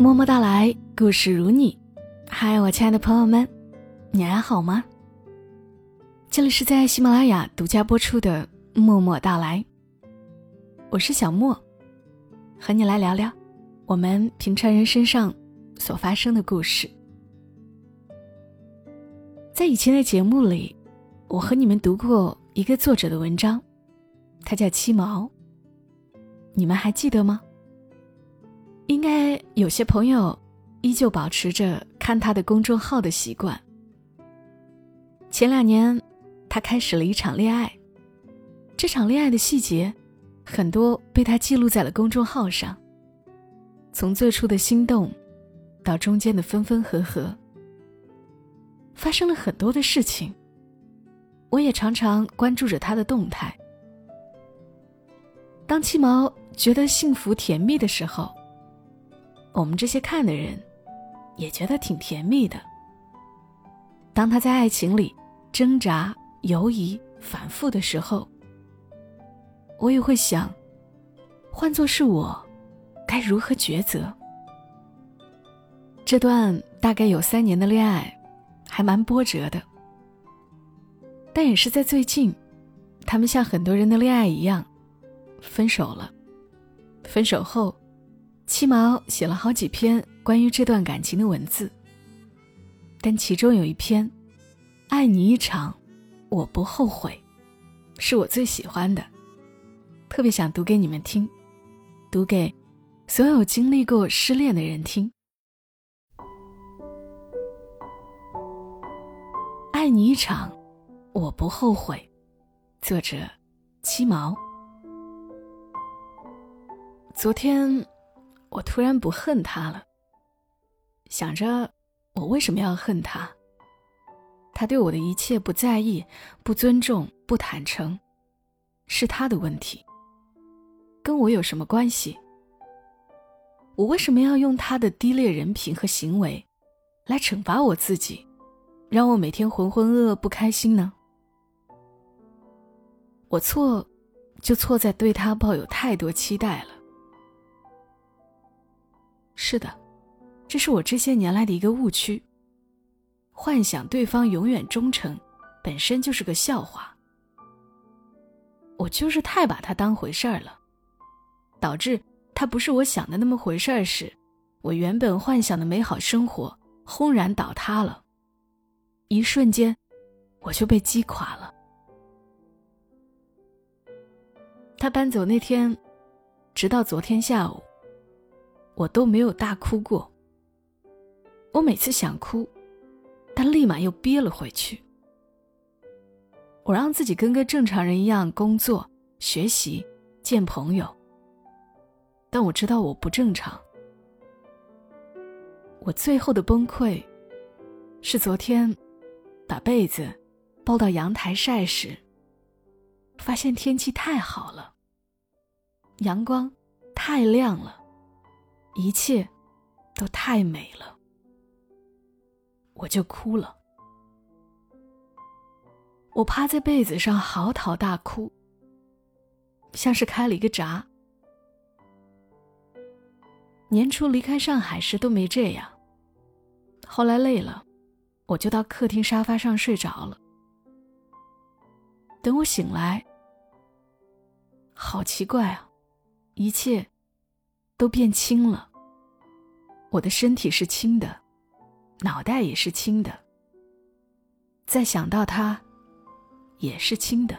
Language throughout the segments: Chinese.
默默到来，故事如你。嗨，我亲爱的朋友们，你还好吗？这里是在喜马拉雅独家播出的《默默到来》，我是小莫，和你来聊聊我们平常人身上所发生的故事。在以前的节目里，我和你们读过一个作者的文章，他叫七毛。你们还记得吗？应该有些朋友依旧保持着看他的公众号的习惯。前两年，他开始了一场恋爱，这场恋爱的细节，很多被他记录在了公众号上。从最初的心动，到中间的分分合合，发生了很多的事情。我也常常关注着他的动态。当七毛觉得幸福甜蜜的时候，我们这些看的人也觉得挺甜蜜的。当他在爱情里挣扎、犹疑、反复的时候，我也会想，换做是我，该如何抉择？这段大概有三年的恋爱，还蛮波折的。但也是在最近，他们像很多人的恋爱一样。分手了。分手后，七毛写了好几篇关于这段感情的文字。但其中有一篇，《爱你一场，我不后悔》，是我最喜欢的，特别想读给你们听，读给所有经历过失恋的人听。《爱你一场，我不后悔》，作者七毛。昨天，我突然不恨他了。想着，我为什么要恨他？他对我的一切不在意、不尊重、不坦诚，是他的问题，跟我有什么关系？我为什么要用他的低劣人品和行为，来惩罚我自己，让我每天浑浑噩噩、不开心呢？我错，就错在对他抱有太多期待了。是的，这是我这些年来的一个误区。幻想对方永远忠诚，本身就是个笑话。我就是太把他当回事儿了，导致他不是我想的那么回事儿时，我原本幻想的美好生活轰然倒塌了。一瞬间，我就被击垮了。他搬走那天，直到昨天下午。我都没有大哭过。我每次想哭，但立马又憋了回去。我让自己跟个正常人一样工作、学习、见朋友。但我知道我不正常。我最后的崩溃，是昨天把被子抱到阳台晒时，发现天气太好了，阳光太亮了。一切都太美了，我就哭了。我趴在被子上嚎啕大哭，像是开了一个闸。年初离开上海时都没这样，后来累了，我就到客厅沙发上睡着了。等我醒来，好奇怪啊，一切。都变轻了。我的身体是轻的，脑袋也是轻的。再想到他，也是轻的。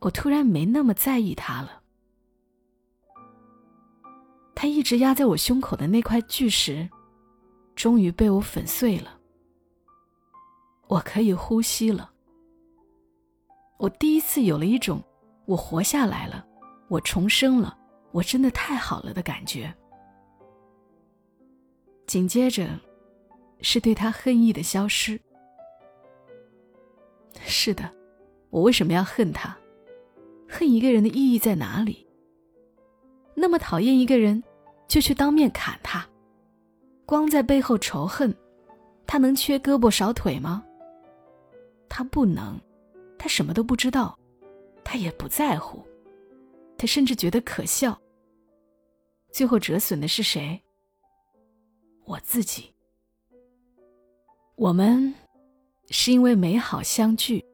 我突然没那么在意他了。他一直压在我胸口的那块巨石，终于被我粉碎了。我可以呼吸了。我第一次有了一种，我活下来了，我重生了。我真的太好了的感觉。紧接着，是对他恨意的消失。是的，我为什么要恨他？恨一个人的意义在哪里？那么讨厌一个人，就去当面砍他，光在背后仇恨，他能缺胳膊少腿吗？他不能，他什么都不知道，他也不在乎。他甚至觉得可笑。最后折损的是谁？我自己。我们是因为美好相聚，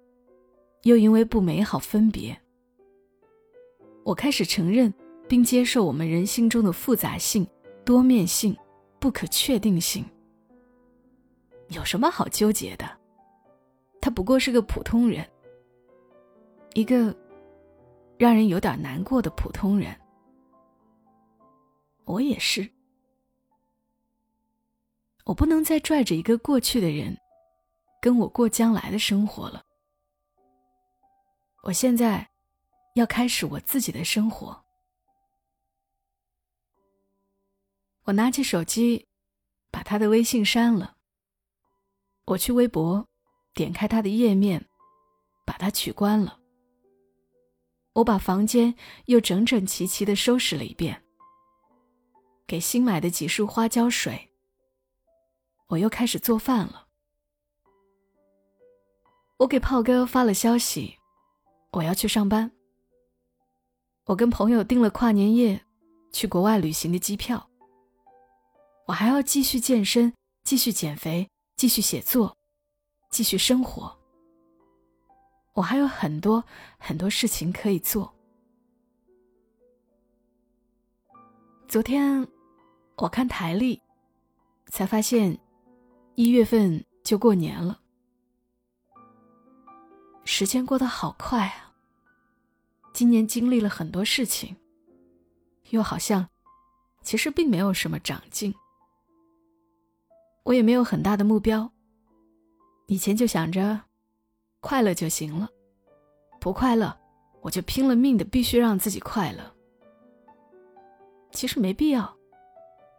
又因为不美好分别。我开始承认并接受我们人心中的复杂性、多面性、不可确定性。有什么好纠结的？他不过是个普通人，一个让人有点难过的普通人。我也是。我不能再拽着一个过去的人，跟我过将来的生活了。我现在要开始我自己的生活。我拿起手机，把他的微信删了。我去微博，点开他的页面，把他取关了。我把房间又整整齐齐的收拾了一遍。给新买的几束花浇水。我又开始做饭了。我给炮哥发了消息，我要去上班。我跟朋友订了跨年夜去国外旅行的机票。我还要继续健身，继续减肥，继续写作，继续生活。我还有很多很多事情可以做。昨天。我看台历，才发现一月份就过年了。时间过得好快啊！今年经历了很多事情，又好像其实并没有什么长进。我也没有很大的目标，以前就想着快乐就行了，不快乐我就拼了命的必须让自己快乐。其实没必要。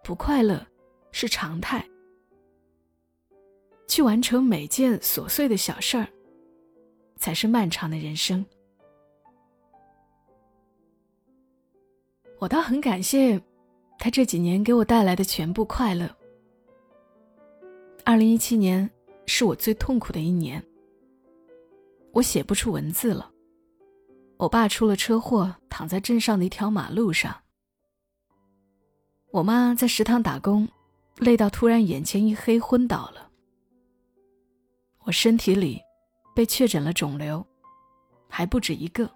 不快乐是常态，去完成每件琐碎的小事儿，才是漫长的人生。我倒很感谢他这几年给我带来的全部快乐。二零一七年是我最痛苦的一年，我写不出文字了。我爸出了车祸，躺在镇上的一条马路上。我妈在食堂打工，累到突然眼前一黑，昏倒了。我身体里被确诊了肿瘤，还不止一个。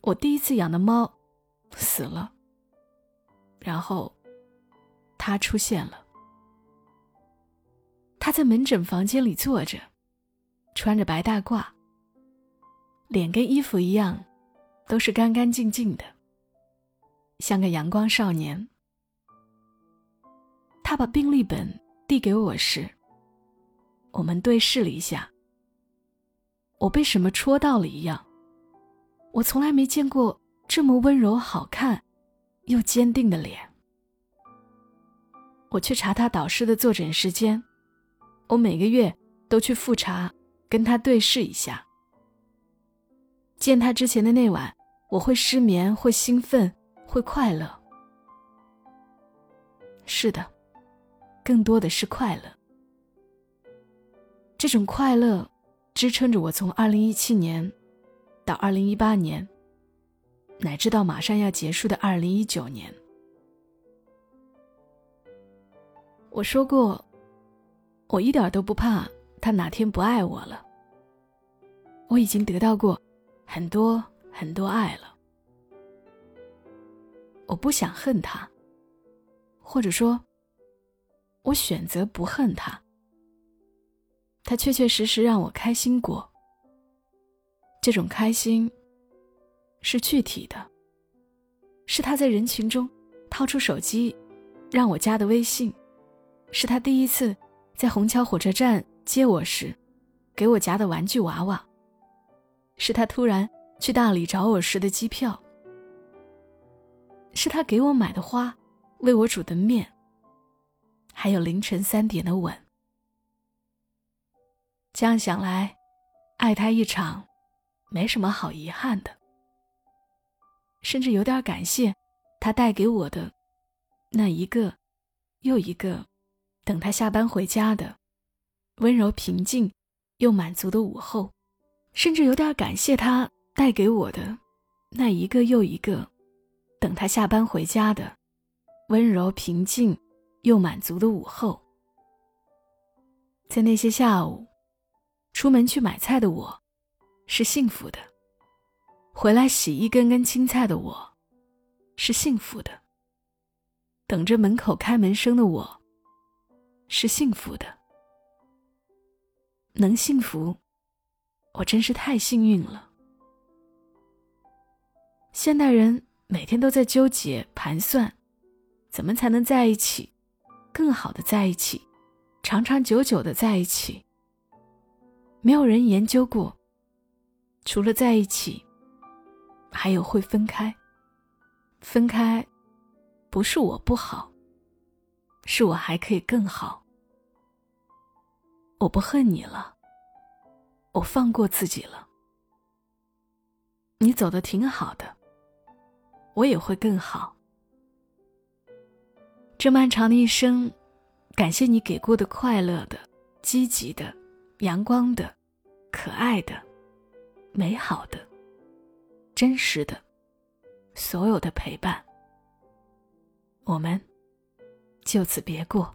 我第一次养的猫死了，然后它出现了。它在门诊房间里坐着，穿着白大褂，脸跟衣服一样，都是干干净净的。像个阳光少年。他把病历本递给我时，我们对视了一下。我被什么戳到了一样。我从来没见过这么温柔、好看又坚定的脸。我去查他导师的坐诊时间，我每个月都去复查，跟他对视一下。见他之前的那晚，我会失眠，会兴奋。会快乐，是的，更多的是快乐。这种快乐支撑着我从二零一七年到二零一八年，乃至到马上要结束的二零一九年。我说过，我一点都不怕他哪天不爱我了。我已经得到过很多很多爱了。我不想恨他，或者说，我选择不恨他。他确确实实让我开心过。这种开心是具体的，是他在人群中掏出手机让我加的微信，是他第一次在虹桥火车站接我时给我夹的玩具娃娃，是他突然去大理找我时的机票。是他给我买的花，为我煮的面，还有凌晨三点的吻。这样想来，爱他一场，没什么好遗憾的。甚至有点感谢他带给我的那一个又一个等他下班回家的温柔平静又满足的午后，甚至有点感谢他带给我的那一个又一个。等他下班回家的温柔平静又满足的午后。在那些下午，出门去买菜的我，是幸福的；回来洗一根根青菜的我，是幸福的；等着门口开门声的我，是幸福的。能幸福，我真是太幸运了。现代人每天都在纠结盘算，怎么才能在一起，更好的在一起。长长久久的在一起，没有人研究过，除了在一起，还有会分开。分开，不是我不好，是我还可以更好。我不恨你了，我放过自己了。你走的挺好的，我也会更好。这漫长的一生。感谢你给过的快乐的、积极的、阳光的、可爱的、美好的、真实的，所有的陪伴。我们就此别过。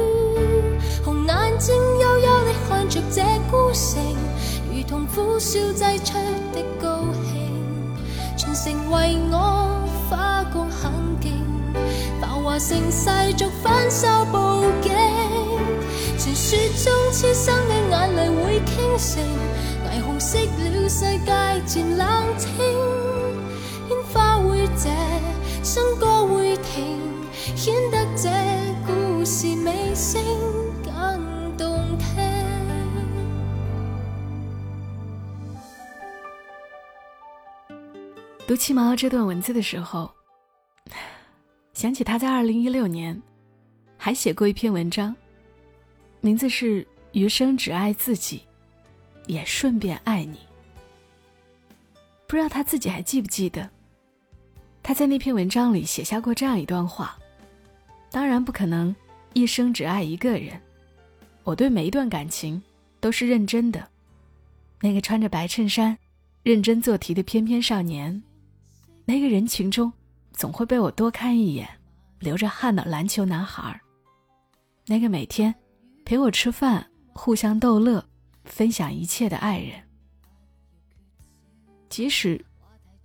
如同苦笑挤出的高兴，全城为我花光很劲，繁华盛世俗反手报警，传说中痴心的眼泪会倾城，霓虹熄了世界渐冷清，烟花会谢，笙歌会停。显得这故事尾声读七毛这段文字的时候，想起他在二零一六年还写过一篇文章，名字是《余生只爱自己，也顺便爱你》。不知道他自己还记不记得？他在那篇文章里写下过这样一段话：当然不可能一生只爱一个人，我对每一段感情都是认真的。那个穿着白衬衫、认真做题的翩翩少年，那个人群中总会被我多看一眼、流着汗的篮球男孩，那个每天陪我吃饭、互相逗乐、分享一切的爱人，即使。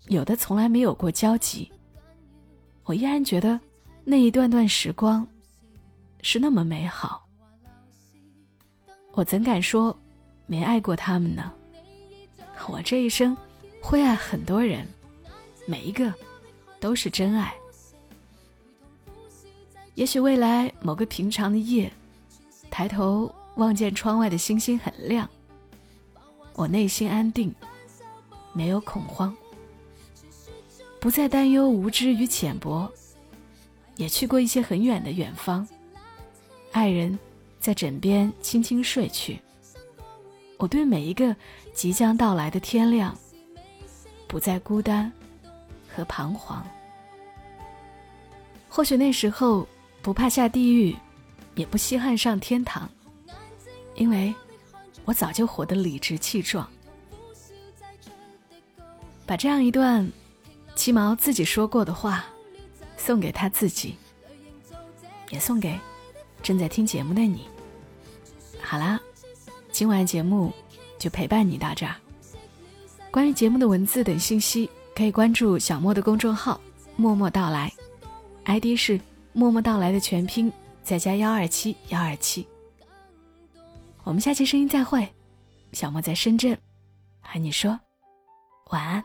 有的从来没有过交集，我依然觉得那一段段时光是那么美好。我怎敢说没爱过他们呢？我这一生会爱很多人，每一个都是真爱。也许未来某个平常的夜，抬头望见窗外的星星很亮，我内心安定，没有恐慌。不再担忧无知与浅薄，也去过一些很远的远方，爱人，在枕边轻轻睡去。我对每一个即将到来的天亮，不再孤单和彷徨。或许那时候不怕下地狱，也不稀罕上天堂，因为我早就活得理直气壮。把这样一段。七毛自己说过的话，送给他自己，也送给正在听节目的你。好啦，今晚节目就陪伴你到这儿。关于节目的文字等信息，可以关注小莫的公众号“默默到来 ”，ID 是默默到来的全拼，再加幺二七幺二七。我们下期声音再会，小莫在深圳，和你说晚安。